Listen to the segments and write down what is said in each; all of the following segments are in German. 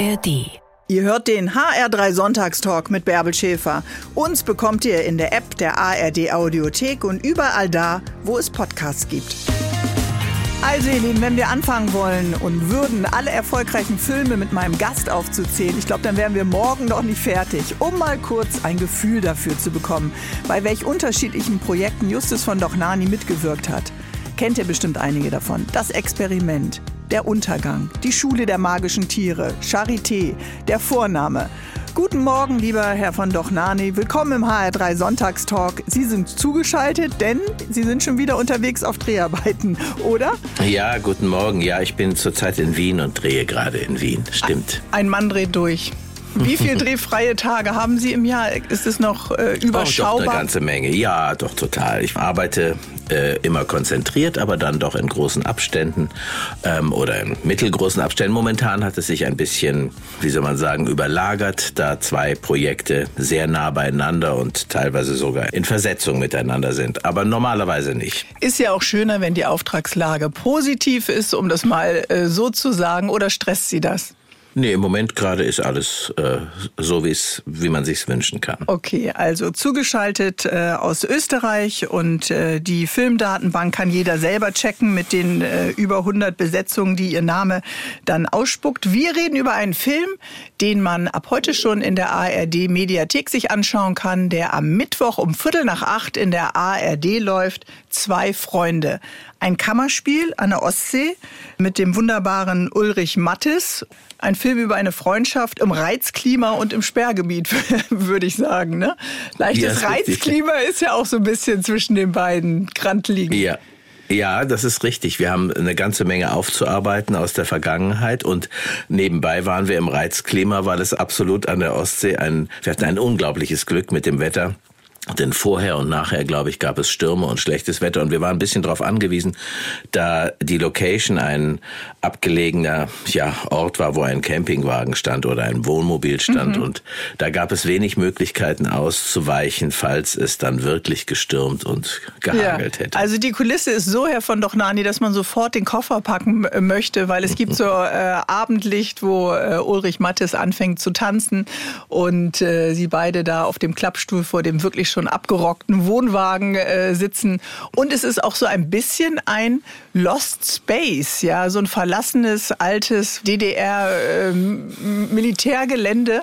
ARD. Ihr hört den HR3 Sonntagstalk mit Bärbel Schäfer. Uns bekommt ihr in der App der ARD Audiothek und überall da, wo es Podcasts gibt. Also ihr Lieben, wenn wir anfangen wollen und würden, alle erfolgreichen Filme mit meinem Gast aufzuzählen, ich glaube, dann wären wir morgen noch nicht fertig, um mal kurz ein Gefühl dafür zu bekommen, bei welch unterschiedlichen Projekten Justus von Dochnani mitgewirkt hat. Kennt ihr bestimmt einige davon. Das Experiment, der Untergang, die Schule der magischen Tiere, Charité, der Vorname. Guten Morgen, lieber Herr von Dochnani. Willkommen im HR3 Sonntagstalk. Sie sind zugeschaltet, denn Sie sind schon wieder unterwegs auf Dreharbeiten, oder? Ja, guten Morgen. Ja, ich bin zurzeit in Wien und drehe gerade in Wien. Stimmt. Ein Mann dreht durch. Wie viele drehfreie Tage haben Sie im Jahr? Ist es noch äh, überschaubar? Oh, doch eine ganze Menge. Ja, doch total. Ich arbeite äh, immer konzentriert, aber dann doch in großen Abständen ähm, oder in mittelgroßen Abständen. Momentan hat es sich ein bisschen, wie soll man sagen, überlagert, da zwei Projekte sehr nah beieinander und teilweise sogar in Versetzung miteinander sind. Aber normalerweise nicht. Ist ja auch schöner, wenn die Auftragslage positiv ist, um das mal äh, so zu sagen, oder stresst Sie das? Nee, im Moment gerade ist alles äh, so, wie's, wie man sich's wünschen kann. Okay, also zugeschaltet äh, aus Österreich und äh, die Filmdatenbank kann jeder selber checken mit den äh, über 100 Besetzungen, die ihr Name dann ausspuckt. Wir reden über einen Film, den man ab heute schon in der ARD Mediathek sich anschauen kann, der am Mittwoch um Viertel nach acht in der ARD läuft. Zwei Freunde. Ein Kammerspiel an der Ostsee mit dem wunderbaren Ulrich Mattes. Ein Film über eine Freundschaft im Reizklima und im Sperrgebiet, würde ich sagen. Ne? Leichtes ja, Reizklima richtig. ist ja auch so ein bisschen zwischen den beiden Grantligen. Ja. Ja, das ist richtig. Wir haben eine ganze Menge aufzuarbeiten aus der Vergangenheit und nebenbei waren wir im Reizklima, weil es absolut an der Ostsee ein, wir hatten ein unglaubliches Glück mit dem Wetter. Denn vorher und nachher, glaube ich, gab es Stürme und schlechtes Wetter und wir waren ein bisschen darauf angewiesen, da die Location ein abgelegener ja, Ort war, wo ein Campingwagen stand oder ein Wohnmobil stand mhm. und da gab es wenig Möglichkeiten auszuweichen, falls es dann wirklich gestürmt und gehagelt ja. hätte. Also die Kulisse ist so, Herr von Dochnani, dass man sofort den Koffer packen möchte, weil es gibt so äh, Abendlicht, wo äh, Ulrich Mattes anfängt zu tanzen und äh, sie beide da auf dem Klappstuhl vor dem wirklich schon abgerockten Wohnwagen äh, sitzen. Und es ist auch so ein bisschen ein Lost Space, ja, so ein verlassenes altes DDR-Militärgelände. Ähm,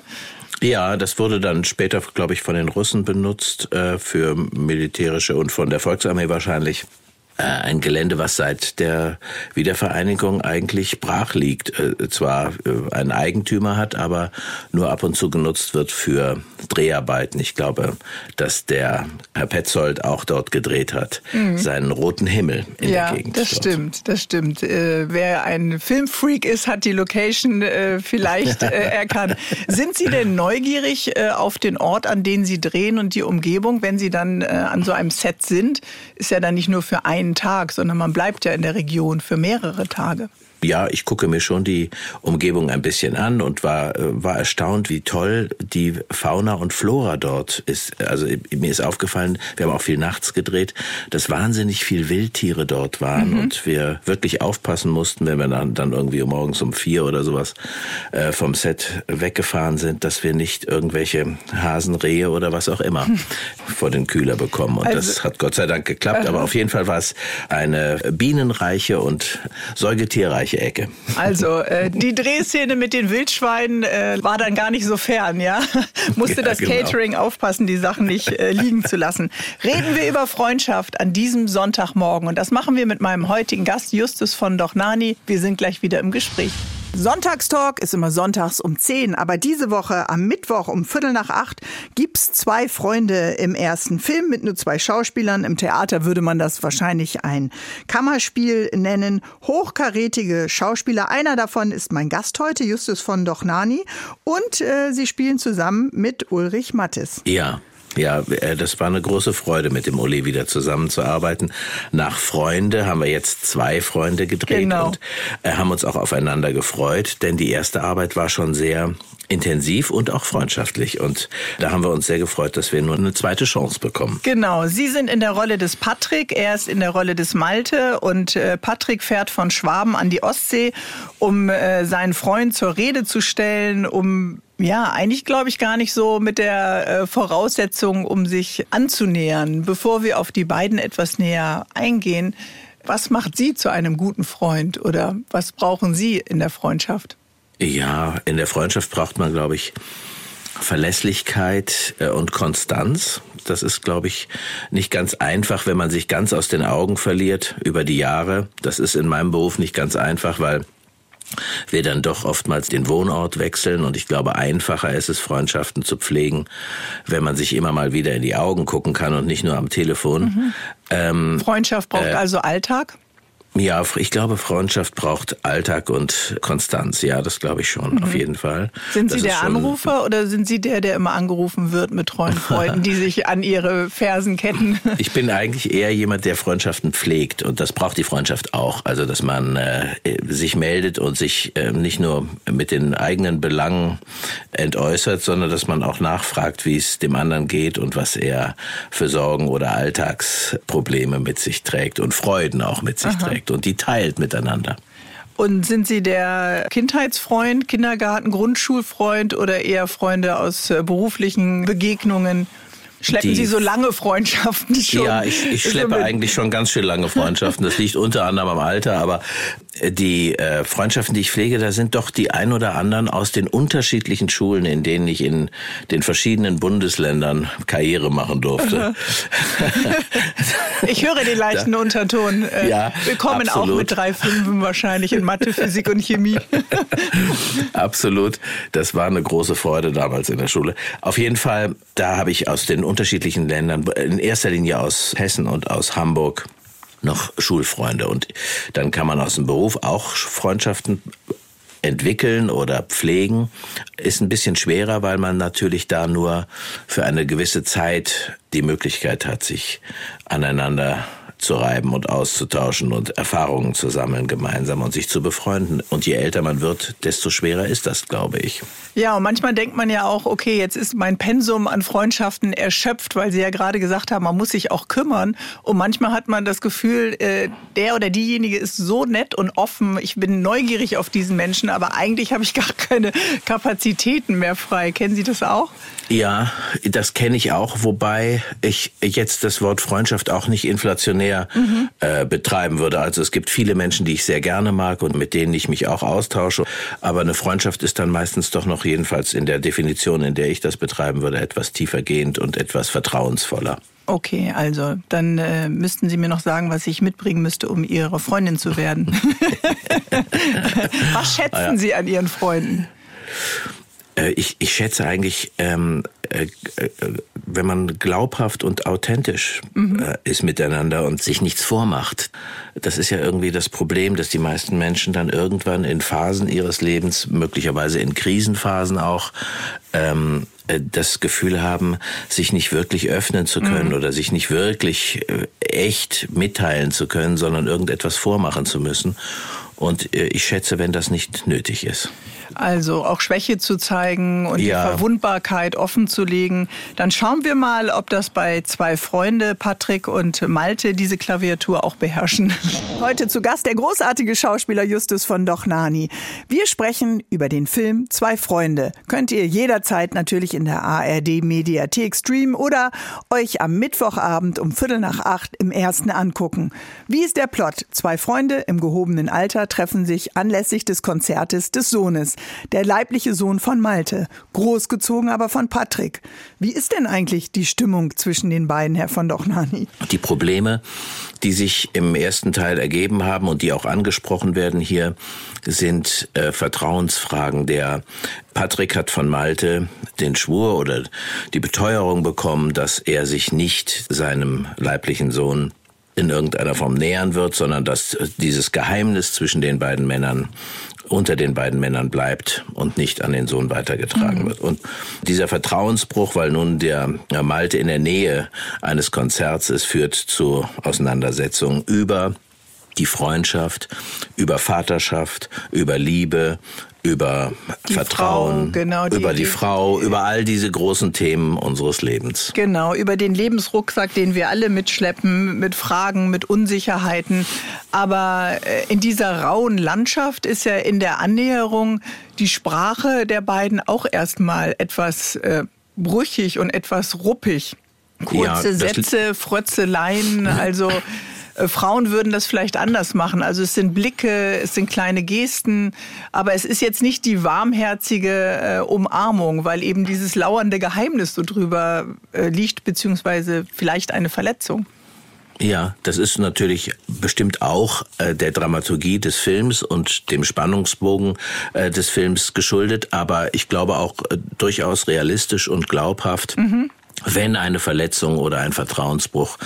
ja, das wurde dann später, glaube ich, von den Russen benutzt äh, für militärische und von der Volksarmee wahrscheinlich ein Gelände, was seit der Wiedervereinigung eigentlich brach liegt. Äh, zwar äh, einen Eigentümer hat, aber nur ab und zu genutzt wird für Dreharbeiten. Ich glaube, dass der Herr Petzold auch dort gedreht hat, mhm. seinen roten Himmel in ja, der Gegend. Das dort. stimmt, das stimmt. Äh, wer ein Filmfreak ist, hat die Location äh, vielleicht äh, erkannt. Sind Sie denn neugierig auf den Ort, an den Sie drehen und die Umgebung, wenn Sie dann an so einem Set sind? Ist ja dann nicht nur für einen Tag, sondern man bleibt ja in der Region für mehrere Tage ja, ich gucke mir schon die Umgebung ein bisschen an und war, äh, war erstaunt, wie toll die Fauna und Flora dort ist. Also mir ist aufgefallen, wir haben auch viel nachts gedreht, dass wahnsinnig viel Wildtiere dort waren mhm. und wir wirklich aufpassen mussten, wenn wir dann, dann irgendwie morgens um vier oder sowas äh, vom Set weggefahren sind, dass wir nicht irgendwelche Hasen, Rehe oder was auch immer hm. vor den Kühler bekommen. Und also, das hat Gott sei Dank geklappt. Aber auf jeden Fall war es eine bienenreiche und säugetierreiche gleiche Ecke. Also äh, die Drehszene mit den Wildschweinen äh, war dann gar nicht so fern, ja? Musste ja, das genau. Catering aufpassen, die Sachen nicht äh, liegen zu lassen. Reden wir über Freundschaft an diesem Sonntagmorgen und das machen wir mit meinem heutigen Gast Justus von Dochnani. Wir sind gleich wieder im Gespräch. Sonntagstalk ist immer sonntags um 10, aber diese Woche am Mittwoch um Viertel nach acht gibt's zwei Freunde im ersten Film mit nur zwei Schauspielern. Im Theater würde man das wahrscheinlich ein Kammerspiel nennen. Hochkarätige Schauspieler. Einer davon ist mein Gast heute, Justus von Dochnani. Und äh, sie spielen zusammen mit Ulrich Mattes. Ja. Ja, äh, das war eine große Freude, mit dem Uli wieder zusammenzuarbeiten. Nach Freunde haben wir jetzt zwei Freunde gedreht genau. und äh, haben uns auch aufeinander gefreut, denn die erste Arbeit war schon sehr intensiv und auch freundschaftlich. Und da haben wir uns sehr gefreut, dass wir nur eine zweite Chance bekommen. Genau, Sie sind in der Rolle des Patrick, er ist in der Rolle des Malte und äh, Patrick fährt von Schwaben an die Ostsee, um seinen Freund zur Rede zu stellen, um ja, eigentlich glaube ich gar nicht so mit der äh, Voraussetzung, um sich anzunähern. Bevor wir auf die beiden etwas näher eingehen, was macht Sie zu einem guten Freund oder was brauchen Sie in der Freundschaft? Ja, in der Freundschaft braucht man, glaube ich, Verlässlichkeit äh, und Konstanz. Das ist, glaube ich, nicht ganz einfach, wenn man sich ganz aus den Augen verliert über die Jahre. Das ist in meinem Beruf nicht ganz einfach, weil wir dann doch oftmals den Wohnort wechseln und ich glaube, einfacher ist es, Freundschaften zu pflegen, wenn man sich immer mal wieder in die Augen gucken kann und nicht nur am Telefon. Mhm. Ähm, Freundschaft braucht äh, also Alltag? Ja, ich glaube, Freundschaft braucht Alltag und Konstanz. Ja, das glaube ich schon, mhm. auf jeden Fall. Sind Sie das der Anrufer oder sind Sie der, der immer angerufen wird mit treuen Freunden, die sich an Ihre Fersen ketten? Ich bin eigentlich eher jemand, der Freundschaften pflegt und das braucht die Freundschaft auch. Also, dass man äh, sich meldet und sich äh, nicht nur mit den eigenen Belangen entäußert, sondern dass man auch nachfragt, wie es dem anderen geht und was er für Sorgen oder Alltagsprobleme mit sich trägt und Freuden auch mit sich Aha. trägt und die teilt miteinander. Und sind Sie der Kindheitsfreund, Kindergarten, Grundschulfreund oder eher Freunde aus äh, beruflichen Begegnungen? Schleppen die, Sie so lange Freundschaften schon? Ja, ich, ich schleppe eigentlich schon ganz schön lange Freundschaften. Das liegt unter anderem am Alter, aber die äh, Freundschaften, die ich pflege, da sind doch die ein oder anderen aus den unterschiedlichen Schulen, in denen ich in den verschiedenen Bundesländern Karriere machen durfte. ich höre den leichten da, Unterton. Äh, ja, Willkommen absolut. auch mit drei Fünfen wahrscheinlich in Mathe, Physik und Chemie. absolut. Das war eine große Freude damals in der Schule. Auf jeden Fall, da habe ich aus den unterschiedlichen Ländern, in erster Linie aus Hessen und aus Hamburg, noch Schulfreunde. Und dann kann man aus dem Beruf auch Freundschaften entwickeln oder pflegen, ist ein bisschen schwerer, weil man natürlich da nur für eine gewisse Zeit die Möglichkeit hat, sich aneinander zu reiben und auszutauschen und Erfahrungen zu sammeln gemeinsam und sich zu befreunden. Und je älter man wird, desto schwerer ist das, glaube ich. Ja, und manchmal denkt man ja auch, okay, jetzt ist mein Pensum an Freundschaften erschöpft, weil Sie ja gerade gesagt haben, man muss sich auch kümmern. Und manchmal hat man das Gefühl, äh, der oder diejenige ist so nett und offen, ich bin neugierig auf diesen Menschen, aber eigentlich habe ich gar keine Kapazitäten mehr frei. Kennen Sie das auch? Ja, das kenne ich auch, wobei ich jetzt das Wort Freundschaft auch nicht inflationär mhm. äh, betreiben würde. Also es gibt viele Menschen, die ich sehr gerne mag und mit denen ich mich auch austausche. Aber eine Freundschaft ist dann meistens doch noch jedenfalls in der Definition, in der ich das betreiben würde, etwas tiefergehend und etwas vertrauensvoller. Okay, also dann äh, müssten Sie mir noch sagen, was ich mitbringen müsste, um Ihre Freundin zu werden. was schätzen ah. Sie an Ihren Freunden? Äh, ich, ich schätze eigentlich, ähm, äh, äh, wenn man glaubhaft und authentisch mhm. äh, ist miteinander und sich nichts vormacht. Das ist ja irgendwie das Problem, dass die meisten Menschen dann irgendwann in Phasen ihres Lebens, möglicherweise in Krisenphasen auch, ähm, äh, das Gefühl haben, sich nicht wirklich öffnen zu können mhm. oder sich nicht wirklich echt mitteilen zu können, sondern irgendetwas vormachen zu müssen. Und ich schätze, wenn das nicht nötig ist also auch Schwäche zu zeigen und ja. die Verwundbarkeit offen zu legen. Dann schauen wir mal, ob das bei zwei Freunde, Patrick und Malte, diese Klaviatur auch beherrschen. Heute zu Gast der großartige Schauspieler Justus von Dochnani. Wir sprechen über den Film Zwei Freunde. Könnt ihr jederzeit natürlich in der ARD Mediathek streamen oder euch am Mittwochabend um Viertel nach acht im ersten angucken. Wie ist der Plot? Zwei Freunde im gehobenen Alter treffen sich anlässlich des Konzertes des Sohnes der leibliche Sohn von Malte, großgezogen aber von Patrick. Wie ist denn eigentlich die Stimmung zwischen den beiden, Herr von Dochnani? Die Probleme, die sich im ersten Teil ergeben haben und die auch angesprochen werden hier, sind äh, Vertrauensfragen. Der Patrick hat von Malte den Schwur oder die Beteuerung bekommen, dass er sich nicht seinem leiblichen Sohn in irgendeiner Form nähern wird, sondern dass dieses Geheimnis zwischen den beiden Männern unter den beiden Männern bleibt und nicht an den Sohn weitergetragen mhm. wird. Und dieser Vertrauensbruch, weil nun der Malte in der Nähe eines Konzerts ist, führt zu Auseinandersetzungen über die Freundschaft, über Vaterschaft, über Liebe, über die Vertrauen, Frau, genau, die, über die, die Frau, über all diese großen Themen unseres Lebens. Genau, über den Lebensrucksack, den wir alle mitschleppen, mit Fragen, mit Unsicherheiten. Aber äh, in dieser rauen Landschaft ist ja in der Annäherung die Sprache der beiden auch erstmal etwas äh, brüchig und etwas ruppig. Kurze ja, Sätze, Frötzeleien, also Frauen würden das vielleicht anders machen. Also es sind Blicke, es sind kleine Gesten, aber es ist jetzt nicht die warmherzige äh, Umarmung, weil eben dieses lauernde Geheimnis so drüber äh, liegt, beziehungsweise vielleicht eine Verletzung. Ja, das ist natürlich bestimmt auch äh, der Dramaturgie des Films und dem Spannungsbogen äh, des Films geschuldet, aber ich glaube auch äh, durchaus realistisch und glaubhaft. Mhm wenn eine Verletzung oder ein Vertrauensbruch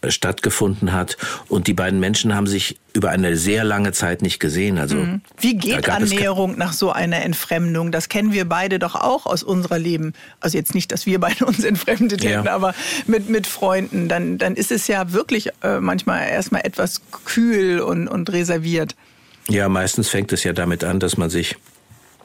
äh, stattgefunden hat. Und die beiden Menschen haben sich über eine sehr lange Zeit nicht gesehen. Also mhm. wie geht Annäherung nach so einer Entfremdung? Das kennen wir beide doch auch aus unserer Leben. Also jetzt nicht, dass wir beide uns entfremdet hätten, ja. aber mit mit Freunden. Dann dann ist es ja wirklich äh, manchmal erstmal etwas kühl und und reserviert. Ja, meistens fängt es ja damit an, dass man sich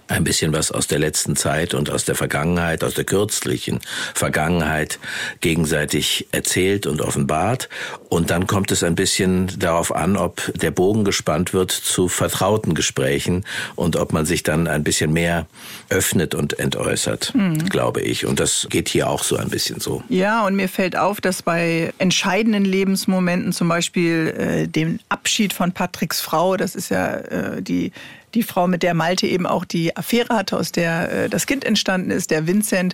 ein bisschen was aus der letzten Zeit und aus der Vergangenheit, aus der kürzlichen Vergangenheit gegenseitig erzählt und offenbart. Und dann kommt es ein bisschen darauf an, ob der Bogen gespannt wird zu vertrauten Gesprächen und ob man sich dann ein bisschen mehr öffnet und entäußert, mhm. glaube ich. Und das geht hier auch so ein bisschen so. Ja, und mir fällt auf, dass bei entscheidenden Lebensmomenten, zum Beispiel äh, dem Abschied von Patricks Frau, das ist ja äh, die die Frau, mit der Malte eben auch die Affäre hatte, aus der äh, das Kind entstanden ist, der Vincent,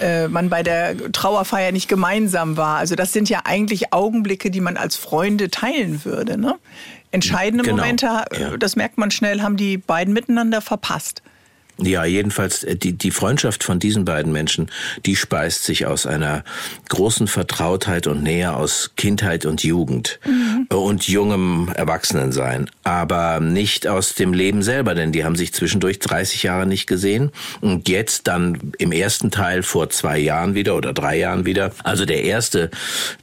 äh, man bei der Trauerfeier nicht gemeinsam war. Also das sind ja eigentlich Augenblicke, die man als Freunde teilen würde. Ne? Entscheidende genau, Momente, ja. das merkt man schnell, haben die beiden miteinander verpasst. Ja, jedenfalls äh, die, die Freundschaft von diesen beiden Menschen, die speist sich aus einer großen Vertrautheit und Nähe aus Kindheit und Jugend mhm. und jungem Erwachsenensein, aber nicht aus dem Leben selber, denn die haben sich zwischendurch 30 Jahre nicht gesehen und jetzt dann im ersten Teil vor zwei Jahren wieder oder drei Jahren wieder. Also der erste,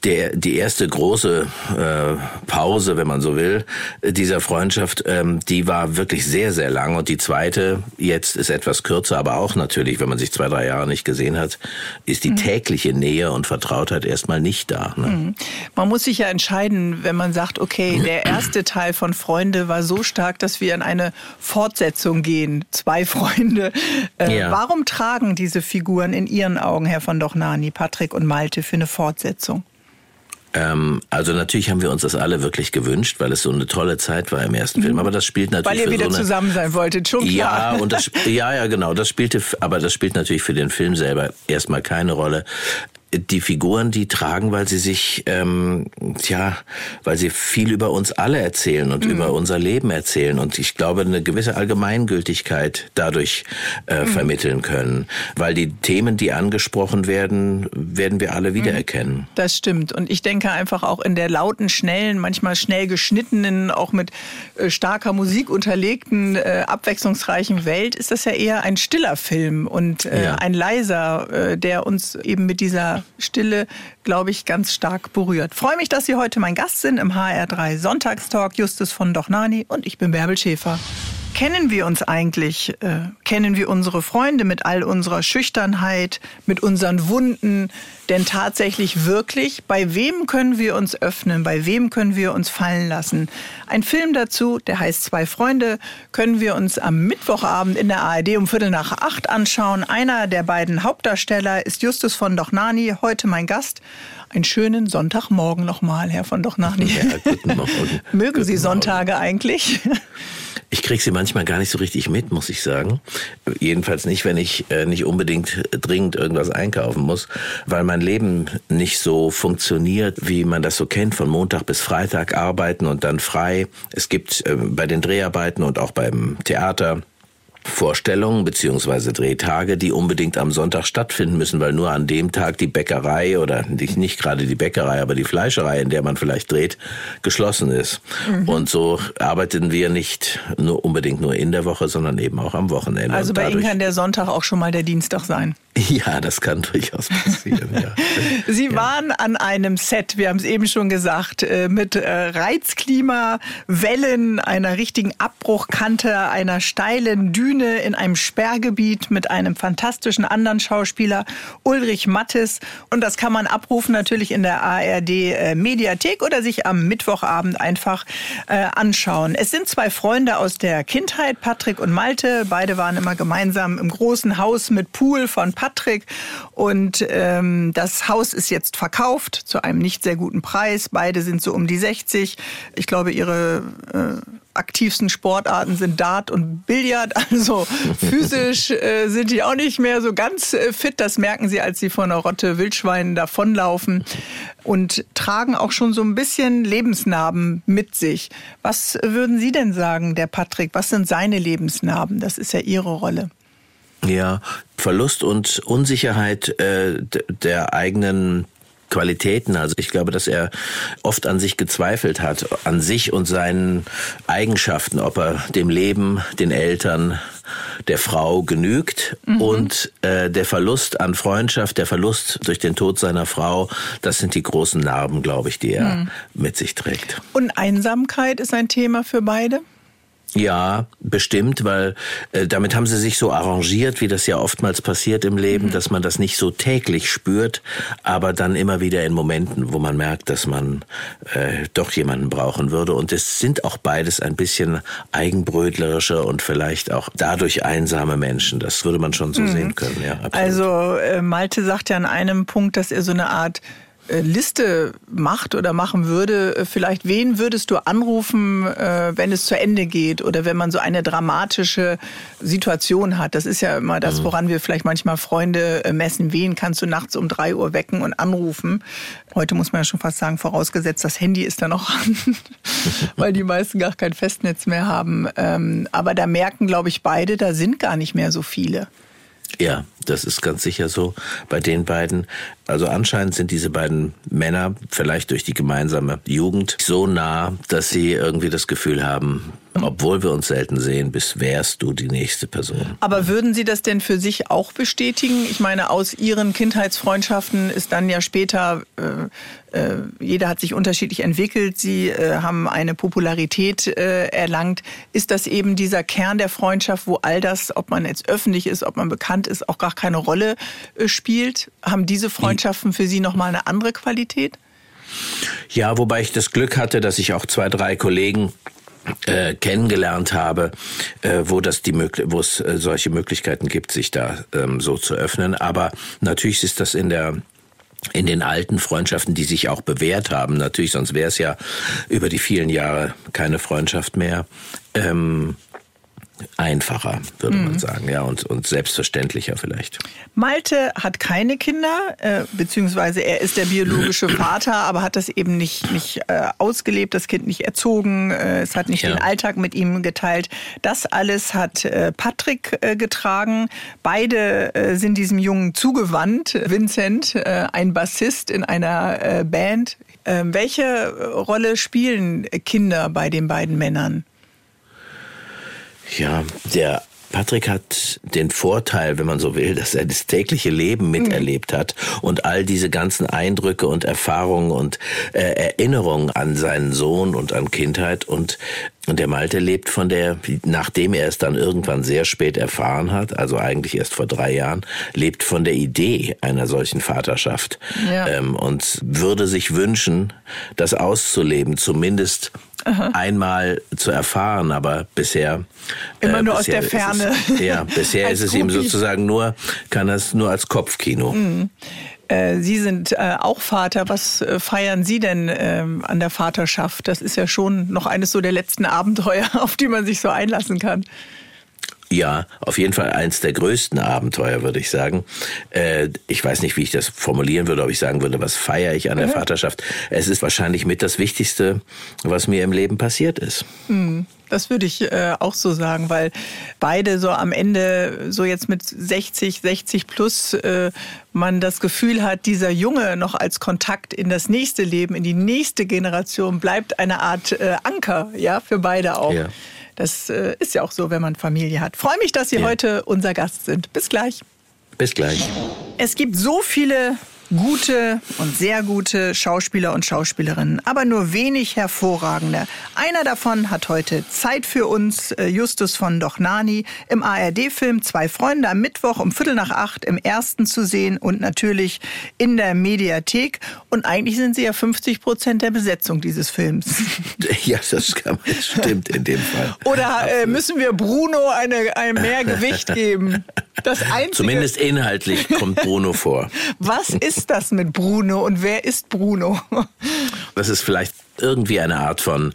der die erste große äh, Pause, wenn man so will, dieser Freundschaft, ähm, die war wirklich sehr sehr lang und die zweite jetzt ist etwas kürzer, aber auch natürlich, wenn man sich zwei, drei Jahre nicht gesehen hat, ist die mhm. tägliche Nähe und Vertrautheit erstmal nicht da. Ne? Mhm. Man muss sich ja entscheiden, wenn man sagt, okay, der erste Teil von Freunde war so stark, dass wir in eine Fortsetzung gehen. Zwei Freunde. Äh, ja. Warum tragen diese Figuren in Ihren Augen, Herr von Dochnani, Patrick und Malte, für eine Fortsetzung? Ähm, also natürlich haben wir uns das alle wirklich gewünscht, weil es so eine tolle Zeit war im ersten Film. Mhm. Aber das spielt natürlich weil ihr wieder so eine, zusammen sein wolltet, schon klar. Ja und das, ja ja genau, das spielte, aber das spielt natürlich für den Film selber erstmal keine Rolle die Figuren, die tragen, weil sie sich, ähm, ja, weil sie viel über uns alle erzählen und mhm. über unser Leben erzählen und ich glaube eine gewisse Allgemeingültigkeit dadurch äh, mhm. vermitteln können, weil die Themen, die angesprochen werden, werden wir alle wiedererkennen. Mhm. Das stimmt und ich denke einfach auch in der lauten, schnellen, manchmal schnell geschnittenen, auch mit äh, starker Musik unterlegten, äh, abwechslungsreichen Welt ist das ja eher ein stiller Film und äh, ja. ein leiser, äh, der uns eben mit dieser Stille, glaube ich, ganz stark berührt. Freue mich, dass Sie heute mein Gast sind im HR3 Sonntagstalk. Justus von Dochnani und ich bin Bärbel Schäfer. Kennen wir uns eigentlich? Äh, kennen wir unsere Freunde mit all unserer Schüchternheit, mit unseren Wunden? Denn tatsächlich wirklich, bei wem können wir uns öffnen? Bei wem können wir uns fallen lassen? Ein Film dazu, der heißt Zwei Freunde, können wir uns am Mittwochabend in der ARD um Viertel nach acht anschauen. Einer der beiden Hauptdarsteller ist Justus von Dochnani, heute mein Gast. Einen schönen Sonntagmorgen nochmal, Herr von Dochnani. Ja, guten Morgen. Mögen guten Sie Sonntage Morgen. eigentlich? Ich kriege sie manchmal gar nicht so richtig mit, muss ich sagen. Jedenfalls nicht, wenn ich äh, nicht unbedingt dringend irgendwas einkaufen muss, weil mein Leben nicht so funktioniert, wie man das so kennt, von Montag bis Freitag arbeiten und dann frei. Es gibt äh, bei den Dreharbeiten und auch beim Theater Vorstellungen beziehungsweise Drehtage, die unbedingt am Sonntag stattfinden müssen, weil nur an dem Tag die Bäckerei oder nicht, nicht gerade die Bäckerei, aber die Fleischerei, in der man vielleicht dreht, geschlossen ist. Mhm. Und so arbeiten wir nicht nur unbedingt nur in der Woche, sondern eben auch am Wochenende. Also bei Ihnen kann der Sonntag auch schon mal der Dienstag sein. Ja, das kann durchaus passieren. ja. Sie ja. waren an einem Set, wir haben es eben schon gesagt, äh, mit äh, Reizklima, Wellen, einer richtigen Abbruchkante, einer steilen Düne in einem Sperrgebiet mit einem fantastischen anderen Schauspieler, Ulrich Mattes. Und das kann man abrufen natürlich in der ARD äh, Mediathek oder sich am Mittwochabend einfach anschauen. Es sind zwei Freunde aus der Kindheit, Patrick und Malte. Beide waren immer gemeinsam im großen Haus mit Pool von Patrick Patrick. Und ähm, das Haus ist jetzt verkauft zu einem nicht sehr guten Preis. Beide sind so um die 60. Ich glaube, ihre äh, aktivsten Sportarten sind Dart und Billard. Also physisch äh, sind die auch nicht mehr so ganz äh, fit. Das merken sie, als sie vor einer Rotte Wildschweinen davonlaufen und tragen auch schon so ein bisschen Lebensnarben mit sich. Was würden Sie denn sagen, der Patrick? Was sind seine Lebensnarben? Das ist ja Ihre Rolle. Ja, Verlust und Unsicherheit äh, der eigenen Qualitäten. Also ich glaube, dass er oft an sich gezweifelt hat, an sich und seinen Eigenschaften, ob er dem Leben, den Eltern, der Frau genügt mhm. und äh, der Verlust an Freundschaft, der Verlust durch den Tod seiner Frau, das sind die großen Narben, glaube ich, die er mhm. mit sich trägt. Und Einsamkeit ist ein Thema für beide? Ja, bestimmt, weil äh, damit haben sie sich so arrangiert, wie das ja oftmals passiert im Leben, mhm. dass man das nicht so täglich spürt, aber dann immer wieder in Momenten, wo man merkt, dass man äh, doch jemanden brauchen würde. Und es sind auch beides ein bisschen eigenbrötlerische und vielleicht auch dadurch einsame Menschen. Das würde man schon so mhm. sehen können. Ja, absolut. Also äh, Malte sagt ja an einem Punkt, dass er so eine Art Liste macht oder machen würde, äh, vielleicht wen würdest du anrufen, äh, wenn es zu Ende geht oder wenn man so eine dramatische Situation hat. Das ist ja immer das, mhm. woran wir vielleicht manchmal Freunde messen. Wen kannst du nachts um drei Uhr wecken und anrufen? Heute muss man ja schon fast sagen, vorausgesetzt, das Handy ist da noch an, weil die meisten gar kein Festnetz mehr haben. Ähm, aber da merken, glaube ich, beide, da sind gar nicht mehr so viele. Ja, das ist ganz sicher so bei den beiden. Also anscheinend sind diese beiden Männer vielleicht durch die gemeinsame Jugend so nah, dass sie irgendwie das Gefühl haben, obwohl wir uns selten sehen, bis wärst du die nächste Person. Aber würden Sie das denn für sich auch bestätigen? Ich meine, aus Ihren Kindheitsfreundschaften ist dann ja später, äh, äh, jeder hat sich unterschiedlich entwickelt, Sie äh, haben eine Popularität äh, erlangt. Ist das eben dieser Kern der Freundschaft, wo all das, ob man jetzt öffentlich ist, ob man bekannt ist, auch gar keine Rolle äh, spielt? Haben diese Freundschaften für Sie nochmal eine andere Qualität? Ja, wobei ich das Glück hatte, dass ich auch zwei, drei Kollegen äh, kennengelernt habe, äh, wo es äh, solche Möglichkeiten gibt, sich da ähm, so zu öffnen. Aber natürlich ist das in der in den alten Freundschaften, die sich auch bewährt haben, natürlich, sonst wäre es ja über die vielen Jahre keine Freundschaft mehr. Ähm, einfacher, würde mhm. man sagen, ja, und, und selbstverständlicher vielleicht. Malte hat keine Kinder, äh, beziehungsweise er ist der biologische Vater, aber hat das eben nicht, nicht äh, ausgelebt, das Kind nicht erzogen, äh, es hat nicht ja. den Alltag mit ihm geteilt. Das alles hat äh, Patrick äh, getragen. Beide äh, sind diesem Jungen zugewandt. Vincent, ein Bassist in einer Band. Äh, welche Rolle spielen Kinder bei den beiden Männern? Ja, der Patrick hat den Vorteil, wenn man so will, dass er das tägliche Leben miterlebt hat und all diese ganzen Eindrücke und Erfahrungen und äh, Erinnerungen an seinen Sohn und an Kindheit und und der Malte lebt von der, nachdem er es dann irgendwann sehr spät erfahren hat, also eigentlich erst vor drei Jahren, lebt von der Idee einer solchen Vaterschaft ja. ähm, und würde sich wünschen, das auszuleben, zumindest Aha. einmal zu erfahren, aber bisher immer äh, nur bisher aus der Ferne. Es, ja, bisher ist es ihm sozusagen nur, kann es nur als Kopfkino. Mhm. Äh, Sie sind äh, auch Vater. Was äh, feiern Sie denn ähm, an der Vaterschaft? Das ist ja schon noch eines so der letzten Abenteuer, auf die man sich so einlassen kann. Ja, auf jeden Fall eins der größten Abenteuer, würde ich sagen. Äh, ich weiß nicht, wie ich das formulieren würde, ob ich sagen würde, was feiere ich an der mhm. Vaterschaft. Es ist wahrscheinlich mit das Wichtigste, was mir im Leben passiert ist. Mhm. Das würde ich äh, auch so sagen, weil beide so am Ende, so jetzt mit 60, 60 plus, äh, man das Gefühl hat, dieser Junge noch als Kontakt in das nächste Leben, in die nächste Generation bleibt eine Art äh, Anker, ja, für beide auch. Ja. Das äh, ist ja auch so, wenn man Familie hat. Freue mich, dass Sie ja. heute unser Gast sind. Bis gleich. Bis gleich. Es gibt so viele gute und sehr gute Schauspieler und Schauspielerinnen, aber nur wenig hervorragende. Einer davon hat heute Zeit für uns, äh, Justus von Dochnani, im ARD-Film Zwei Freunde am Mittwoch um Viertel nach acht im ersten zu sehen und natürlich in der Mediathek. Und eigentlich sind sie ja 50 Prozent der Besetzung dieses Films. Ja, das, kann, das stimmt in dem Fall. Oder äh, müssen wir Bruno eine, ein mehr Gewicht geben? Das Einzige. Zumindest inhaltlich kommt Bruno vor. Was ist das mit Bruno und wer ist Bruno? Das ist vielleicht irgendwie eine Art von,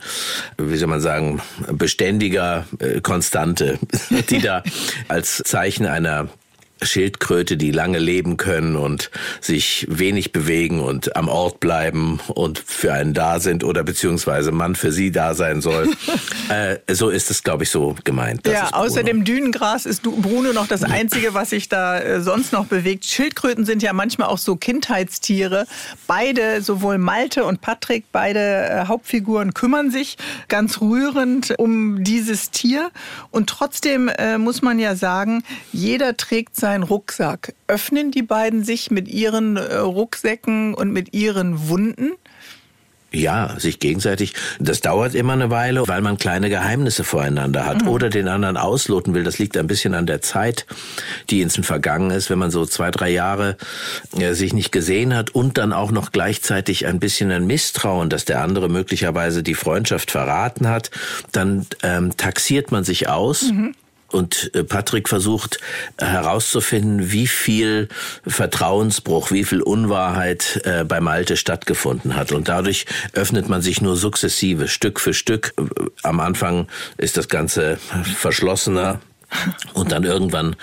wie soll man sagen, beständiger äh, Konstante, die da als Zeichen einer Schildkröte, die lange leben können und sich wenig bewegen und am Ort bleiben und für einen da sind oder beziehungsweise man für sie da sein soll. äh, so ist es, glaube ich, so gemeint. Ja, außer dem Dünengras ist Bruno noch das Einzige, was sich da äh, sonst noch bewegt. Schildkröten sind ja manchmal auch so Kindheitstiere. Beide, sowohl Malte und Patrick, beide äh, Hauptfiguren kümmern sich ganz rührend um dieses Tier. Und trotzdem äh, muss man ja sagen, jeder trägt sein Rucksack. Öffnen die beiden sich mit ihren äh, Rucksäcken und mit ihren Wunden? Ja, sich gegenseitig. Das dauert immer eine Weile, weil man kleine Geheimnisse voreinander hat mhm. oder den anderen ausloten will. Das liegt ein bisschen an der Zeit, die ins Vergangen ist, wenn man so zwei, drei Jahre äh, sich nicht gesehen hat und dann auch noch gleichzeitig ein bisschen ein Misstrauen, dass der andere möglicherweise die Freundschaft verraten hat. Dann ähm, taxiert man sich aus. Mhm und äh, Patrick versucht äh, herauszufinden, wie viel Vertrauensbruch, wie viel Unwahrheit äh, bei Malte stattgefunden hat. Und dadurch öffnet man sich nur sukzessive, Stück für Stück. Am Anfang ist das Ganze verschlossener. Und dann irgendwann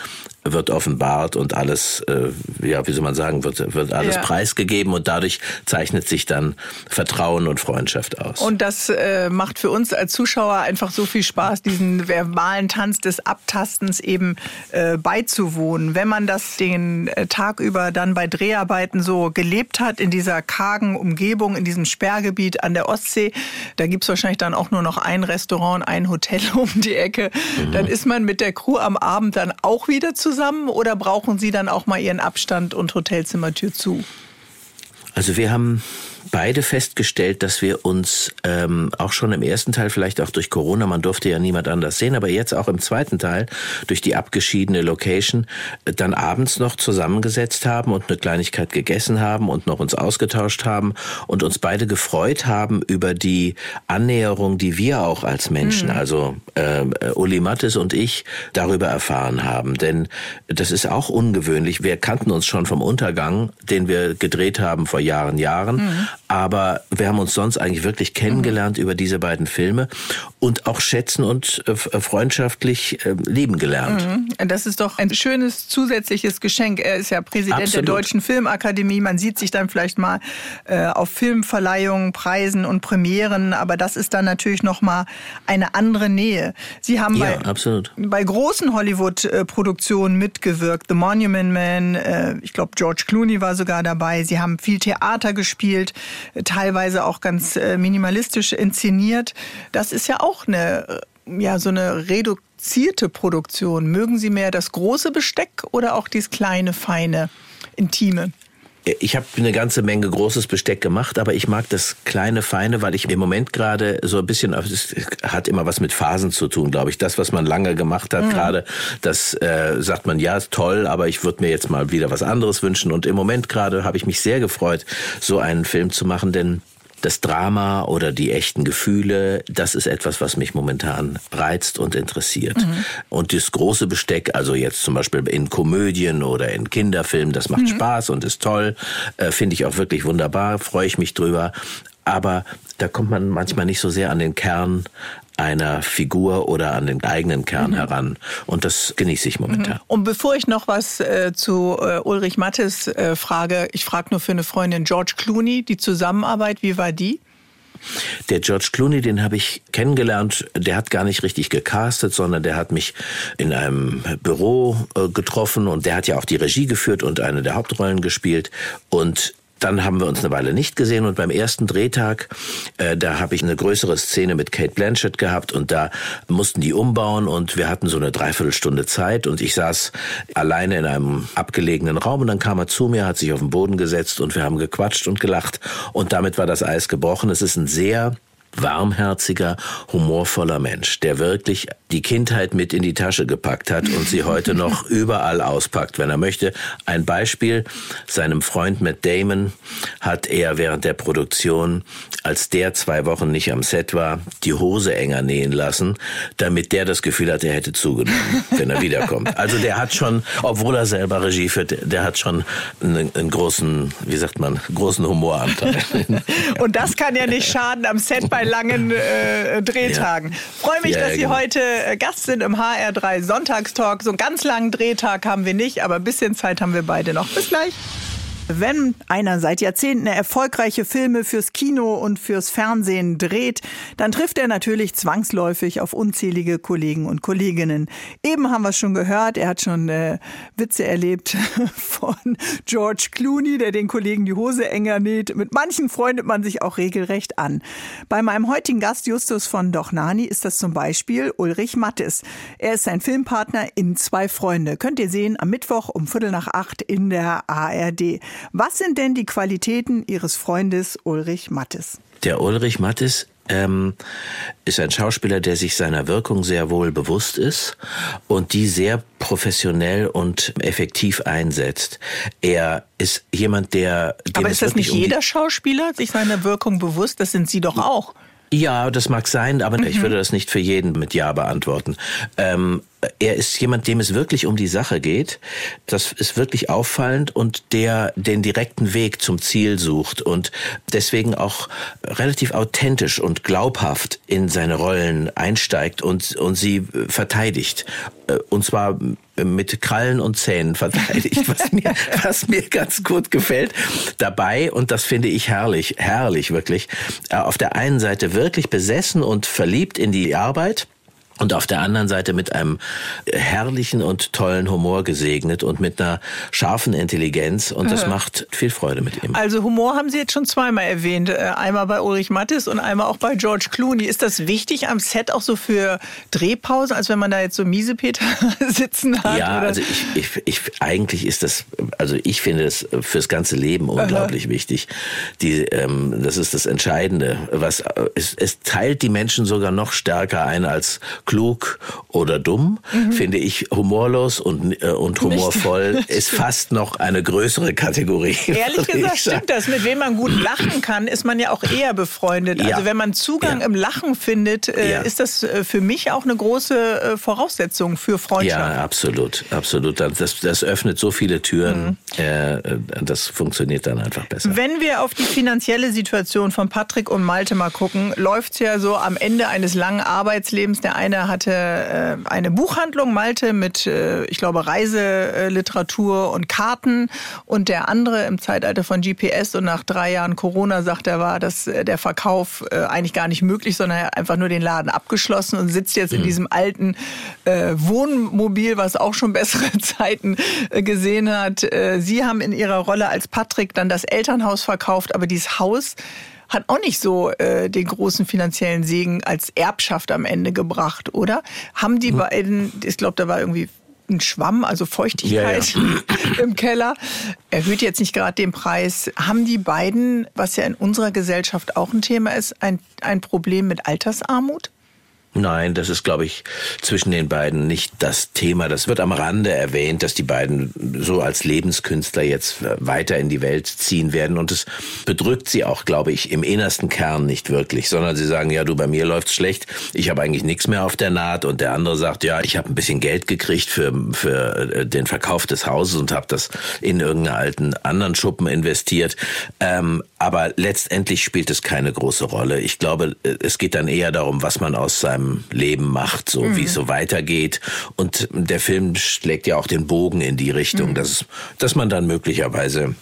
wird offenbart und alles, äh, ja, wie soll man sagen, wird, wird alles ja. preisgegeben und dadurch zeichnet sich dann Vertrauen und Freundschaft aus. Und das äh, macht für uns als Zuschauer einfach so viel Spaß, diesen verbalen Tanz des Abtastens eben äh, beizuwohnen. Wenn man das den äh, Tag über dann bei Dreharbeiten so gelebt hat, in dieser kargen Umgebung, in diesem Sperrgebiet an der Ostsee, da gibt's wahrscheinlich dann auch nur noch ein Restaurant, ein Hotel um die Ecke, mhm. dann ist man mit der Crew am Abend dann auch wieder zusammen zusammen oder brauchen Sie dann auch mal Ihren Abstand und Hotelzimmertür zu? Also wir haben beide festgestellt, dass wir uns ähm, auch schon im ersten Teil, vielleicht auch durch Corona, man durfte ja niemand anders sehen, aber jetzt auch im zweiten Teil, durch die abgeschiedene Location, äh, dann abends noch zusammengesetzt haben und eine Kleinigkeit gegessen haben und noch uns ausgetauscht haben und uns beide gefreut haben über die Annäherung, die wir auch als Menschen, mhm. also äh, Uli Mattes und ich, darüber erfahren haben. Denn das ist auch ungewöhnlich. Wir kannten uns schon vom Untergang, den wir gedreht haben vor Jahren, Jahren. Mhm. Aber wir haben uns sonst eigentlich wirklich kennengelernt mhm. über diese beiden Filme und auch schätzen und äh, freundschaftlich äh, lieben gelernt. Mhm. Das ist doch ein schönes zusätzliches Geschenk. Er ist ja Präsident Absolut. der Deutschen Filmakademie. Man sieht sich dann vielleicht mal äh, auf Filmverleihungen, Preisen und Premieren, aber das ist dann natürlich noch mal eine andere Nähe. Sie haben ja, bei, absolut. bei großen Hollywood-Produktionen mitgewirkt. The Monument Man, äh, ich glaube George Clooney war sogar dabei. Sie haben viel Theater gespielt teilweise auch ganz äh, minimalistisch inszeniert. Das ist ja auch eine, äh, ja, so eine reduzierte Produktion. Mögen Sie mehr das große Besteck oder auch dieses kleine, feine, intime? Ich habe eine ganze Menge großes Besteck gemacht, aber ich mag das kleine, feine, weil ich im Moment gerade so ein bisschen, es hat immer was mit Phasen zu tun, glaube ich. Das, was man lange gemacht hat, mhm. gerade, das äh, sagt man, ja, ist toll, aber ich würde mir jetzt mal wieder was anderes wünschen. Und im Moment gerade habe ich mich sehr gefreut, so einen Film zu machen, denn das Drama oder die echten Gefühle, das ist etwas, was mich momentan reizt und interessiert. Mhm. Und das große Besteck, also jetzt zum Beispiel in Komödien oder in Kinderfilmen, das macht mhm. Spaß und ist toll, äh, finde ich auch wirklich wunderbar, freue ich mich drüber. Aber da kommt man manchmal nicht so sehr an den Kern einer Figur oder an den eigenen Kern mhm. heran. Und das genieße ich momentan. Mhm. Und bevor ich noch was äh, zu äh, Ulrich Mattes äh, frage, ich frage nur für eine Freundin George Clooney, die Zusammenarbeit, wie war die? Der George Clooney, den habe ich kennengelernt, der hat gar nicht richtig gecastet, sondern der hat mich in einem Büro äh, getroffen und der hat ja auch die Regie geführt und eine der Hauptrollen gespielt. Und dann haben wir uns eine Weile nicht gesehen und beim ersten Drehtag, äh, da habe ich eine größere Szene mit Kate Blanchett gehabt und da mussten die umbauen und wir hatten so eine Dreiviertelstunde Zeit und ich saß alleine in einem abgelegenen Raum und dann kam er zu mir, hat sich auf den Boden gesetzt und wir haben gequatscht und gelacht und damit war das Eis gebrochen. Es ist ein sehr warmherziger, humorvoller Mensch, der wirklich die Kindheit mit in die Tasche gepackt hat und sie heute noch überall auspackt, wenn er möchte. Ein Beispiel, seinem Freund Matt Damon hat er während der Produktion, als der zwei Wochen nicht am Set war, die Hose enger nähen lassen, damit der das Gefühl hat, er hätte zugenommen, wenn er wiederkommt. Also der hat schon, obwohl er selber Regie führt, der hat schon einen, einen großen, wie sagt man, großen Humoranteil. und das kann ja nicht schaden am Set bei langen äh, Drehtagen. Ja. Freue mich, ja, dass Sie genau. heute äh, Gast sind im HR3 Sonntagstalk. So einen ganz langen Drehtag haben wir nicht, aber ein bisschen Zeit haben wir beide noch. Bis gleich. Wenn einer seit Jahrzehnten erfolgreiche Filme fürs Kino und fürs Fernsehen dreht, dann trifft er natürlich zwangsläufig auf unzählige Kollegen und Kolleginnen. Eben haben wir es schon gehört, er hat schon äh, Witze erlebt von George Clooney, der den Kollegen die Hose enger näht. Mit manchen freundet man sich auch regelrecht an. Bei meinem heutigen Gast Justus von Dochnani ist das zum Beispiel Ulrich Mattes. Er ist sein Filmpartner in Zwei Freunde. Könnt ihr sehen am Mittwoch um Viertel nach acht in der ARD. Was sind denn die Qualitäten Ihres Freundes Ulrich Mattes? Der Ulrich Mattes ähm, ist ein Schauspieler, der sich seiner Wirkung sehr wohl bewusst ist und die sehr professionell und effektiv einsetzt. Er ist jemand, der. Aber ist das nicht um jeder Schauspieler sich seiner Wirkung bewusst? Das sind Sie doch auch. Ja, das mag sein, aber mhm. ich würde das nicht für jeden mit Ja beantworten. Ähm, er ist jemand, dem es wirklich um die Sache geht. Das ist wirklich auffallend und der den direkten Weg zum Ziel sucht und deswegen auch relativ authentisch und glaubhaft in seine Rollen einsteigt und, und sie verteidigt. Äh, und zwar mit Krallen und Zähnen verteidigt, was mir, was mir ganz gut gefällt. Dabei, und das finde ich herrlich, herrlich wirklich, äh, auf der einen Seite wirklich besessen und verliebt in die Arbeit und auf der anderen Seite mit einem herrlichen und tollen Humor gesegnet und mit einer scharfen Intelligenz und das macht viel Freude mit ihm. Also Humor haben Sie jetzt schon zweimal erwähnt, äh, einmal bei Ulrich Mattes und einmal auch bei George Clooney. Ist das wichtig am Set auch so für Drehpausen, als wenn man da jetzt so Miesepeter sitzen hat? Ja, oder? also ich, ich, ich, eigentlich ist das, also ich finde es fürs ganze Leben unglaublich Aha. wichtig. Die, ähm, das ist das Entscheidende. Was, es, es teilt die Menschen sogar noch stärker ein als klug oder dumm, mhm. finde ich humorlos und, äh, und humorvoll ist fast noch eine größere Kategorie. Ehrlich gesagt stimmt das. Mit wem man gut lachen kann, ist man ja auch eher befreundet. Ja. Also wenn man Zugang ja. im Lachen findet, äh, ja. ist das äh, für mich auch eine große äh, Voraussetzung für Freundschaft. Ja, absolut, absolut. Das, das öffnet so viele Türen. Mhm. Äh, das funktioniert dann einfach besser. Wenn wir auf die finanzielle Situation von Patrick und Malte mal gucken, läuft es ja so am Ende eines langen Arbeitslebens. Der eine hatte äh, eine Buchhandlung, Malte, mit, äh, ich glaube, Reiseliteratur und Karten. Und der andere im Zeitalter von GPS und nach drei Jahren Corona sagt er, war dass äh, der Verkauf äh, eigentlich gar nicht möglich, sondern er hat einfach nur den Laden abgeschlossen und sitzt jetzt mhm. in diesem alten äh, Wohnmobil, was auch schon bessere Zeiten äh, gesehen hat. Äh, Sie haben in Ihrer Rolle als Patrick dann das Elternhaus verkauft, aber dieses Haus hat auch nicht so äh, den großen finanziellen Segen als Erbschaft am Ende gebracht, oder? Haben die hm. beiden, ich glaube, da war irgendwie ein Schwamm, also Feuchtigkeit ja, ja. im Keller, erhöht jetzt nicht gerade den Preis. Haben die beiden, was ja in unserer Gesellschaft auch ein Thema ist, ein, ein Problem mit Altersarmut? Nein, das ist, glaube ich, zwischen den beiden nicht das Thema. Das wird am Rande erwähnt, dass die beiden so als Lebenskünstler jetzt weiter in die Welt ziehen werden. Und es bedrückt sie auch, glaube ich, im innersten Kern nicht wirklich, sondern sie sagen, ja, du, bei mir läuft's schlecht. Ich habe eigentlich nichts mehr auf der Naht. Und der andere sagt, ja, ich habe ein bisschen Geld gekriegt für, für äh, den Verkauf des Hauses und habe das in irgendeinen alten anderen Schuppen investiert. Ähm, aber letztendlich spielt es keine große Rolle. Ich glaube, es geht dann eher darum, was man aus seinem seinem Leben macht, so mhm. wie es so weitergeht. Und der Film schlägt ja auch den Bogen in die Richtung, mhm. dass, dass man dann möglicherweise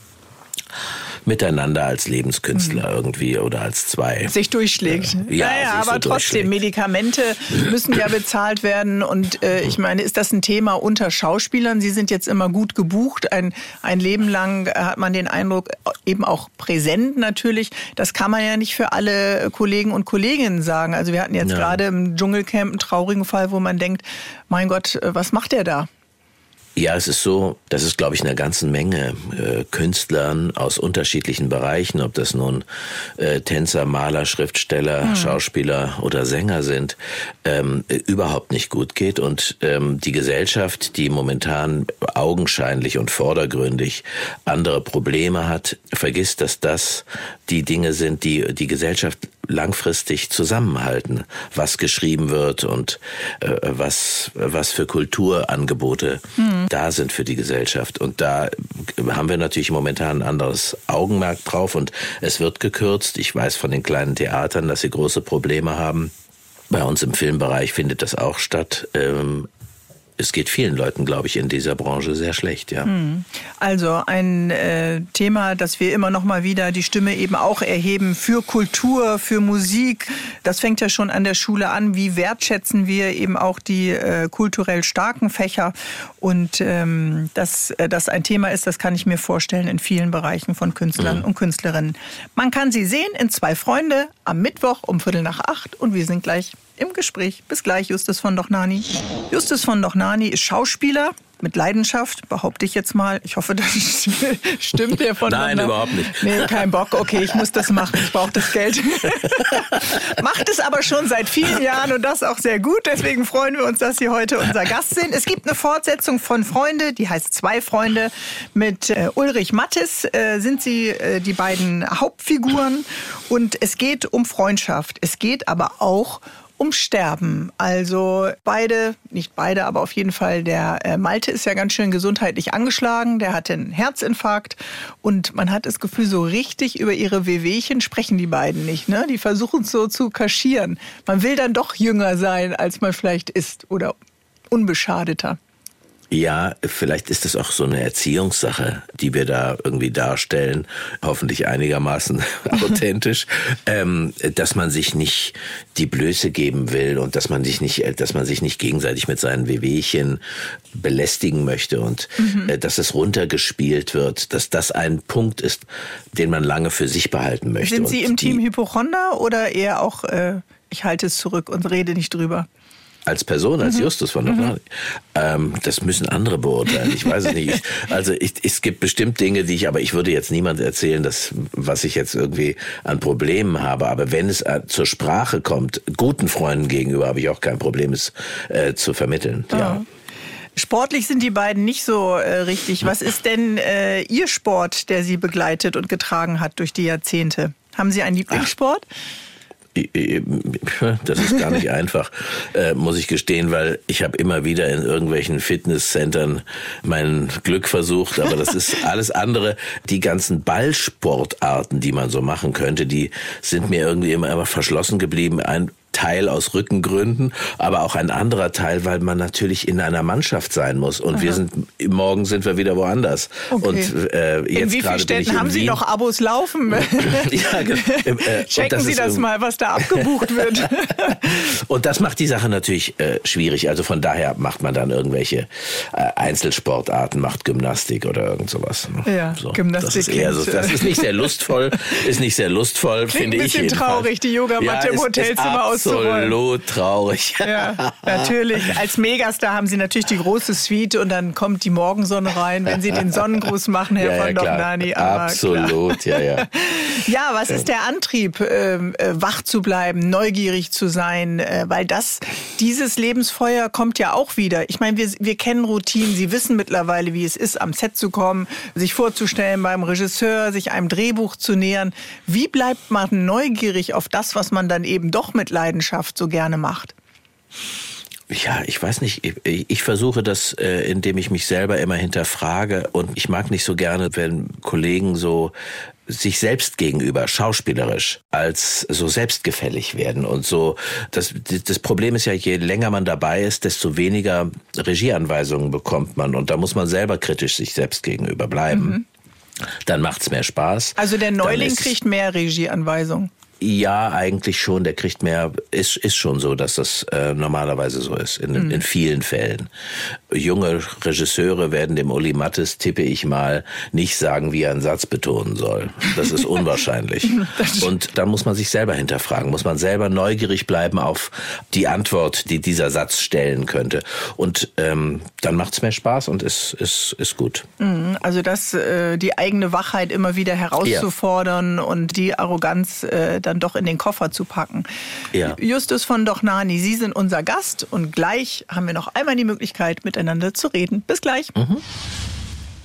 miteinander als Lebenskünstler mhm. irgendwie oder als zwei. Sich durchschlägt. Äh, ja, naja, aber so trotzdem, Medikamente müssen ja bezahlt werden. Und äh, ich meine, ist das ein Thema unter Schauspielern? Sie sind jetzt immer gut gebucht. Ein, ein Leben lang hat man den Eindruck, eben auch präsent natürlich. Das kann man ja nicht für alle Kollegen und Kolleginnen sagen. Also wir hatten jetzt ja. gerade im Dschungelcamp einen traurigen Fall, wo man denkt, mein Gott, äh, was macht der da? Ja, es ist so, dass es, glaube ich, eine ganze Menge äh, Künstlern aus unterschiedlichen Bereichen, ob das nun äh, Tänzer, Maler, Schriftsteller, mhm. Schauspieler oder Sänger sind, ähm, überhaupt nicht gut geht. Und ähm, die Gesellschaft, die momentan augenscheinlich und vordergründig andere Probleme hat, vergisst, dass das die Dinge sind, die die Gesellschaft langfristig zusammenhalten, was geschrieben wird und äh, was, was für Kulturangebote mhm. da sind für die Gesellschaft. Und da haben wir natürlich momentan ein anderes Augenmerk drauf und es wird gekürzt. Ich weiß von den kleinen Theatern, dass sie große Probleme haben. Bei uns im Filmbereich findet das auch statt. Ähm, es geht vielen Leuten, glaube ich, in dieser Branche sehr schlecht, ja. Hm. Also ein äh, Thema, dass wir immer noch mal wieder die Stimme eben auch erheben für Kultur, für Musik. Das fängt ja schon an der Schule an. Wie wertschätzen wir eben auch die äh, kulturell starken Fächer? Und ähm, dass äh, das ein Thema ist, das kann ich mir vorstellen in vielen Bereichen von Künstlern mhm. und Künstlerinnen. Man kann sie sehen in zwei Freunde am Mittwoch um Viertel nach acht und wir sind gleich im Gespräch. Bis gleich, Justus von Dochnani. Justus von Dochnani ist Schauspieler mit Leidenschaft, behaupte ich jetzt mal. Ich hoffe, das stimmt der von Nein, überhaupt nicht. Nee, kein Bock. Okay, ich muss das machen. Ich brauche das Geld. Macht es aber schon seit vielen Jahren und das auch sehr gut. Deswegen freuen wir uns, dass Sie heute unser Gast sind. Es gibt eine Fortsetzung von Freunde, die heißt Zwei Freunde. Mit äh, Ulrich Mattes äh, sind Sie äh, die beiden Hauptfiguren und es geht um Freundschaft. Es geht aber auch um um Sterben. Also beide, nicht beide, aber auf jeden Fall der äh, Malte ist ja ganz schön gesundheitlich angeschlagen. Der hatte einen Herzinfarkt und man hat das Gefühl, so richtig über ihre Wehwehchen sprechen die beiden nicht. Ne? Die versuchen es so zu kaschieren. Man will dann doch jünger sein, als man vielleicht ist oder unbeschadeter. Ja, vielleicht ist es auch so eine Erziehungssache, die wir da irgendwie darstellen, hoffentlich einigermaßen authentisch, ähm, dass man sich nicht die Blöße geben will und dass man sich nicht, dass man sich nicht gegenseitig mit seinen Wehwehchen belästigen möchte und mhm. äh, dass es runtergespielt wird, dass das ein Punkt ist, den man lange für sich behalten möchte. Sind Sie im Team Hypochonder oder eher auch, äh, ich halte es zurück und rede nicht drüber? Als Person, als mhm. Justus von der mhm. ähm, Das müssen andere beurteilen. Ich weiß es nicht. also ich, es gibt bestimmt Dinge, die ich, aber ich würde jetzt niemand erzählen, dass, was ich jetzt irgendwie an Problemen habe. Aber wenn es äh, zur Sprache kommt, guten Freunden gegenüber, habe ich auch kein Problem, es äh, zu vermitteln. Ja. ja. Sportlich sind die beiden nicht so äh, richtig. Was ist denn äh, Ihr Sport, der Sie begleitet und getragen hat durch die Jahrzehnte? Haben Sie einen Lieblingssport? Ach. Das ist gar nicht einfach, äh, muss ich gestehen, weil ich habe immer wieder in irgendwelchen Fitnesscentern mein Glück versucht, aber das ist alles andere. Die ganzen Ballsportarten, die man so machen könnte, die sind mir irgendwie immer, immer verschlossen geblieben. Ein, Teil aus Rückengründen, aber auch ein anderer Teil, weil man natürlich in einer Mannschaft sein muss. Und Aha. wir sind morgen sind wir wieder woanders. Okay. Und äh, jetzt in wie vielen Städten haben Sie noch Abos laufen? ja, äh, Checken Sie das mal, was da abgebucht wird. und das macht die Sache natürlich äh, schwierig. Also von daher macht man dann irgendwelche äh, Einzelsportarten, macht Gymnastik oder irgend sowas. Ne? Ja, so, Gymnastik. Das ist, eher so, das ist nicht sehr lustvoll, ist nicht sehr lustvoll, finde ich. Ein bisschen traurig, die Yogamatte ja, im Hotelzimmer aus Absolut traurig. Ja, natürlich. Als Megastar haben Sie natürlich die große Suite und dann kommt die Morgensonne rein, wenn Sie den Sonnengruß machen, Herr ja, von ja, Dognani. Absolut, klar. ja, ja. Ja, was ist der Antrieb, ähm, äh, wach zu bleiben, neugierig zu sein? Äh, weil das, dieses Lebensfeuer kommt ja auch wieder. Ich meine, wir, wir kennen Routinen. Sie wissen mittlerweile, wie es ist, am Set zu kommen, sich vorzustellen beim Regisseur, sich einem Drehbuch zu nähern. Wie bleibt man neugierig auf das, was man dann eben doch mit Leidenschaft so gerne macht? Ja, ich weiß nicht. Ich, ich versuche das, äh, indem ich mich selber immer hinterfrage. Und ich mag nicht so gerne, wenn Kollegen so sich selbst gegenüber schauspielerisch als so selbstgefällig werden und so. Das, das Problem ist ja, je länger man dabei ist, desto weniger Regieanweisungen bekommt man und da muss man selber kritisch sich selbst gegenüber bleiben. Mhm. Dann macht's mehr Spaß. Also der Neuling kriegt mehr Regieanweisungen. Ja, eigentlich schon. Der kriegt mehr. Ist, ist schon so, dass das äh, normalerweise so ist, in, mhm. in vielen Fällen. Junge Regisseure werden dem Uli Mattes, tippe ich mal, nicht sagen, wie er einen Satz betonen soll. Das ist unwahrscheinlich. Und da muss man sich selber hinterfragen, muss man selber neugierig bleiben auf die Antwort, die dieser Satz stellen könnte. Und ähm, dann macht's mehr Spaß und ist, ist, ist gut. Mhm. Also das, äh, die eigene Wachheit immer wieder herauszufordern ja. und die Arroganz äh, dann doch in den Koffer zu packen. Ja. Justus von Dochnani, Sie sind unser Gast und gleich haben wir noch einmal die Möglichkeit, miteinander zu reden. Bis gleich. Mhm.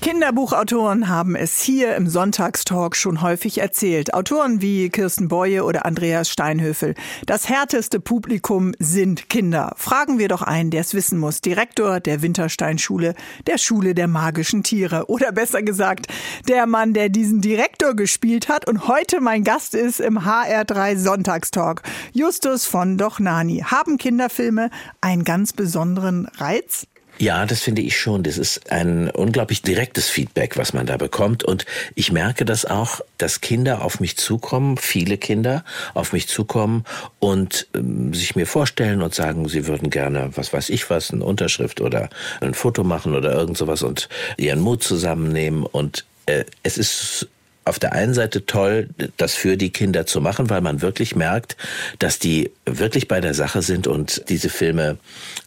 Kinderbuchautoren haben es hier im Sonntagstalk schon häufig erzählt. Autoren wie Kirsten Boye oder Andreas Steinhöfel. Das härteste Publikum sind Kinder. Fragen wir doch einen, der es wissen muss. Direktor der Wintersteinschule, der Schule der magischen Tiere. Oder besser gesagt, der Mann, der diesen Direktor gespielt hat und heute mein Gast ist im HR3 Sonntagstalk. Justus von Dochnani. Haben Kinderfilme einen ganz besonderen Reiz? Ja, das finde ich schon. Das ist ein unglaublich direktes Feedback, was man da bekommt. Und ich merke das auch, dass Kinder auf mich zukommen, viele Kinder auf mich zukommen und ähm, sich mir vorstellen und sagen, sie würden gerne, was weiß ich was, eine Unterschrift oder ein Foto machen oder irgend sowas und ihren Mut zusammennehmen. Und äh, es ist auf der einen Seite toll, das für die Kinder zu machen, weil man wirklich merkt, dass die wirklich bei der Sache sind und diese Filme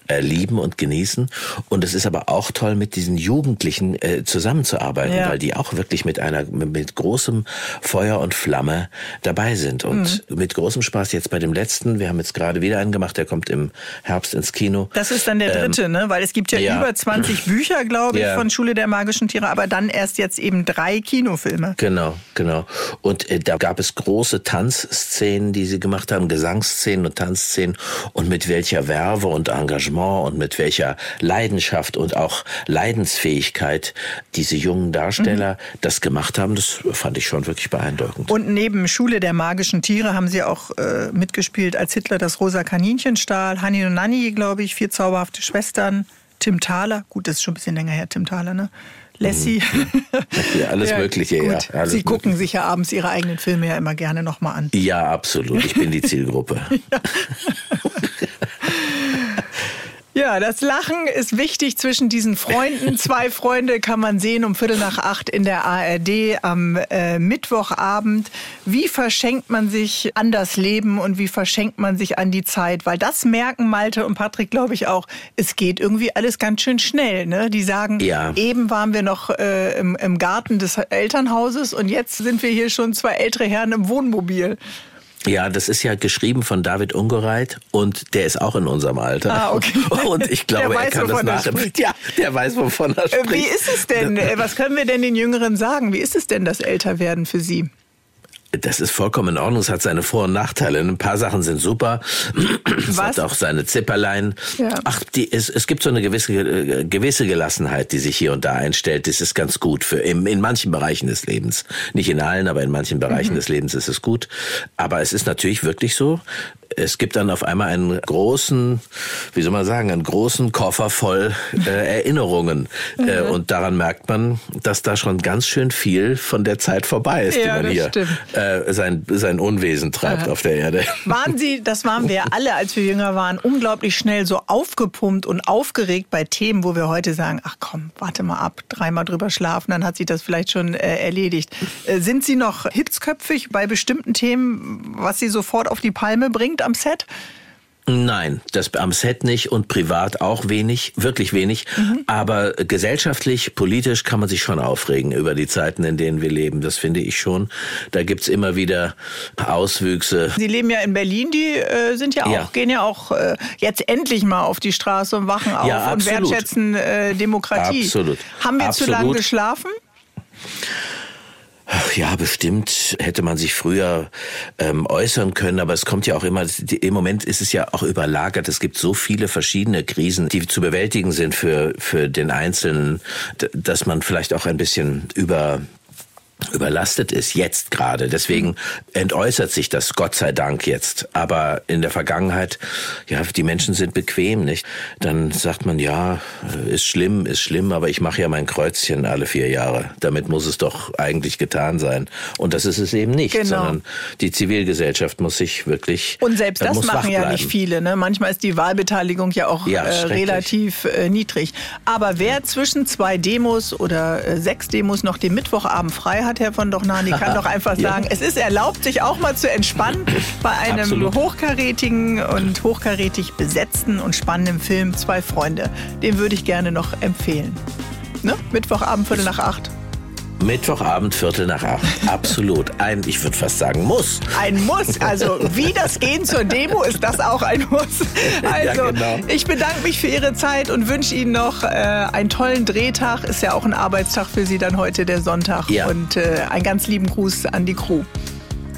äh, lieben und genießen. Und es ist aber auch toll, mit diesen Jugendlichen äh, zusammenzuarbeiten, ja. weil die auch wirklich mit einer mit großem Feuer und Flamme dabei sind und mhm. mit großem Spaß. Jetzt bei dem letzten, wir haben jetzt gerade wieder einen gemacht, der kommt im Herbst ins Kino. Das ist dann der ähm, dritte, ähm, ne? Weil es gibt ja, ja. über 20 Bücher, glaube ich, ja. von Schule der magischen Tiere, aber dann erst jetzt eben drei Kinofilme. Genau, genau. Und äh, da gab es große Tanzszenen, die sie gemacht haben, Gesangsszenen und Tanzszenen und mit welcher Werbe und Engagement Engagement und mit welcher Leidenschaft und auch Leidensfähigkeit diese jungen Darsteller mhm. das gemacht haben, das fand ich schon wirklich beeindruckend. Und neben Schule der magischen Tiere haben sie auch äh, mitgespielt, als Hitler das rosa Kaninchen stahl, Hanni und Nanni, glaube ich, vier zauberhafte Schwestern, Tim Thaler, gut, das ist schon ein bisschen länger her, Tim Thaler, ne? Lassie. Mhm. Ja, alles ja, Mögliche, gut. ja. Alles Sie gucken mögliche. sich ja abends Ihre eigenen Filme ja immer gerne nochmal an. Ja, absolut. Ich bin die Zielgruppe. ja. Ja, das Lachen ist wichtig zwischen diesen Freunden. Zwei Freunde kann man sehen um Viertel nach acht in der ARD am äh, Mittwochabend. Wie verschenkt man sich an das Leben und wie verschenkt man sich an die Zeit? Weil das merken Malte und Patrick, glaube ich, auch. Es geht irgendwie alles ganz schön schnell. Ne? Die sagen, ja. eben waren wir noch äh, im, im Garten des Elternhauses und jetzt sind wir hier schon zwei ältere Herren im Wohnmobil. Ja, das ist ja geschrieben von David Ungereit und der ist auch in unserem Alter. Ah, okay. Und ich glaube, weiß, er kann das nachempfinden. Ja, der weiß, wovon er spricht. Wie ist es denn? Was können wir denn den Jüngeren sagen? Wie ist es denn, das Älterwerden für Sie? Das ist vollkommen in Ordnung. Es hat seine Vor- und Nachteile. Ein paar Sachen sind super. Es hat auch seine Zipperlein. Ja. Ach, die, es, es gibt so eine gewisse, äh, gewisse Gelassenheit, die sich hier und da einstellt. Das ist ganz gut für in, in manchen Bereichen des Lebens. Nicht in allen, aber in manchen Bereichen mhm. des Lebens ist es gut. Aber es ist natürlich wirklich so, es gibt dann auf einmal einen großen, wie soll man sagen, einen großen Koffer voll äh, Erinnerungen. Mhm. Äh, und daran merkt man, dass da schon ganz schön viel von der Zeit vorbei ist, ja, die man hier äh, sein, sein Unwesen treibt Aha. auf der Erde. Waren Sie, das waren wir alle, als wir jünger waren, unglaublich schnell so aufgepumpt und aufgeregt bei Themen, wo wir heute sagen, ach komm, warte mal ab, dreimal drüber schlafen, dann hat sich das vielleicht schon äh, erledigt. Äh, sind Sie noch hitzköpfig bei bestimmten Themen, was Sie sofort auf die Palme bringt am Set? Nein, das am Set nicht und privat auch wenig, wirklich wenig. Mhm. Aber gesellschaftlich, politisch kann man sich schon aufregen über die Zeiten, in denen wir leben. Das finde ich schon. Da gibt's immer wieder Auswüchse. Sie leben ja in Berlin, die äh, sind ja auch, ja. gehen ja auch äh, jetzt endlich mal auf die Straße und wachen auf ja, und wertschätzen äh, Demokratie. Absolut. Haben wir absolut. zu lange geschlafen? Ja, bestimmt hätte man sich früher ähm, äußern können, aber es kommt ja auch immer, im Moment ist es ja auch überlagert. Es gibt so viele verschiedene Krisen, die zu bewältigen sind für, für den Einzelnen, dass man vielleicht auch ein bisschen über überlastet ist, jetzt gerade. Deswegen entäußert sich das Gott sei Dank jetzt. Aber in der Vergangenheit, ja, die Menschen sind bequem, nicht? Dann sagt man, ja, ist schlimm, ist schlimm, aber ich mache ja mein Kreuzchen alle vier Jahre. Damit muss es doch eigentlich getan sein. Und das ist es eben nicht, genau. sondern die Zivilgesellschaft muss sich wirklich. Und selbst das machen ja nicht viele. Ne? Manchmal ist die Wahlbeteiligung ja auch ja, äh, relativ äh, niedrig. Aber wer zwischen zwei Demos oder äh, sechs Demos noch den Mittwochabend frei hat, Herr von Dochnani, kann doch einfach sagen, ja. es ist erlaubt, sich auch mal zu entspannen bei einem Absolut. hochkarätigen und hochkarätig besetzten und spannenden Film Zwei Freunde. Den würde ich gerne noch empfehlen. Ne? Mittwochabend, Viertel nach acht. Mittwochabend, Viertel nach acht. Absolut. Ein, ich würde fast sagen, Muss. Ein Muss. Also, wie das Gehen zur Demo ist das auch ein Muss. Also, ja, genau. ich bedanke mich für Ihre Zeit und wünsche Ihnen noch äh, einen tollen Drehtag. Ist ja auch ein Arbeitstag für Sie dann heute, der Sonntag. Ja. Und äh, einen ganz lieben Gruß an die Crew.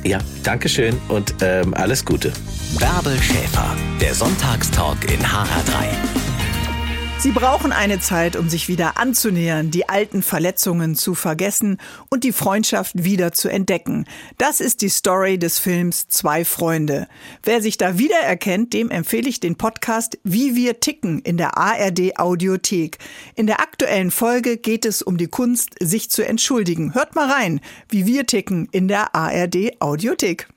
Ja, Dankeschön und ähm, alles Gute. Bärbel Schäfer, der Sonntagstalk in HR3. Sie brauchen eine Zeit, um sich wieder anzunähern, die alten Verletzungen zu vergessen und die Freundschaft wieder zu entdecken. Das ist die Story des Films Zwei Freunde. Wer sich da wiedererkennt, dem empfehle ich den Podcast Wie wir ticken in der ARD Audiothek. In der aktuellen Folge geht es um die Kunst, sich zu entschuldigen. Hört mal rein, wie wir ticken in der ARD Audiothek.